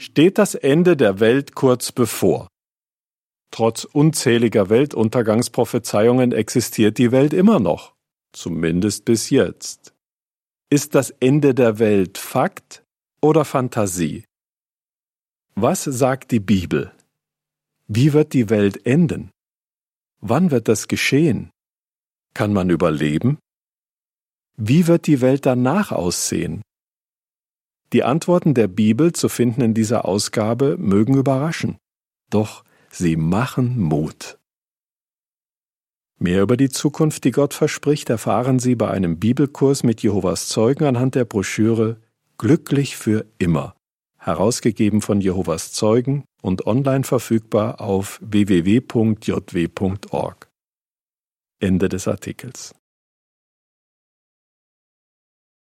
Steht das Ende der Welt kurz bevor? Trotz unzähliger Weltuntergangsprophezeiungen existiert die Welt immer noch, zumindest bis jetzt. Ist das Ende der Welt Fakt oder Fantasie? Was sagt die Bibel? Wie wird die Welt enden? Wann wird das geschehen? Kann man überleben? Wie wird die Welt danach aussehen? Die Antworten der Bibel zu finden in dieser Ausgabe mögen überraschen, doch sie machen Mut. Mehr über die Zukunft, die Gott verspricht, erfahren Sie bei einem Bibelkurs mit Jehovas Zeugen anhand der Broschüre Glücklich für immer, herausgegeben von Jehovas Zeugen und online verfügbar auf www.jw.org. Ende des Artikels.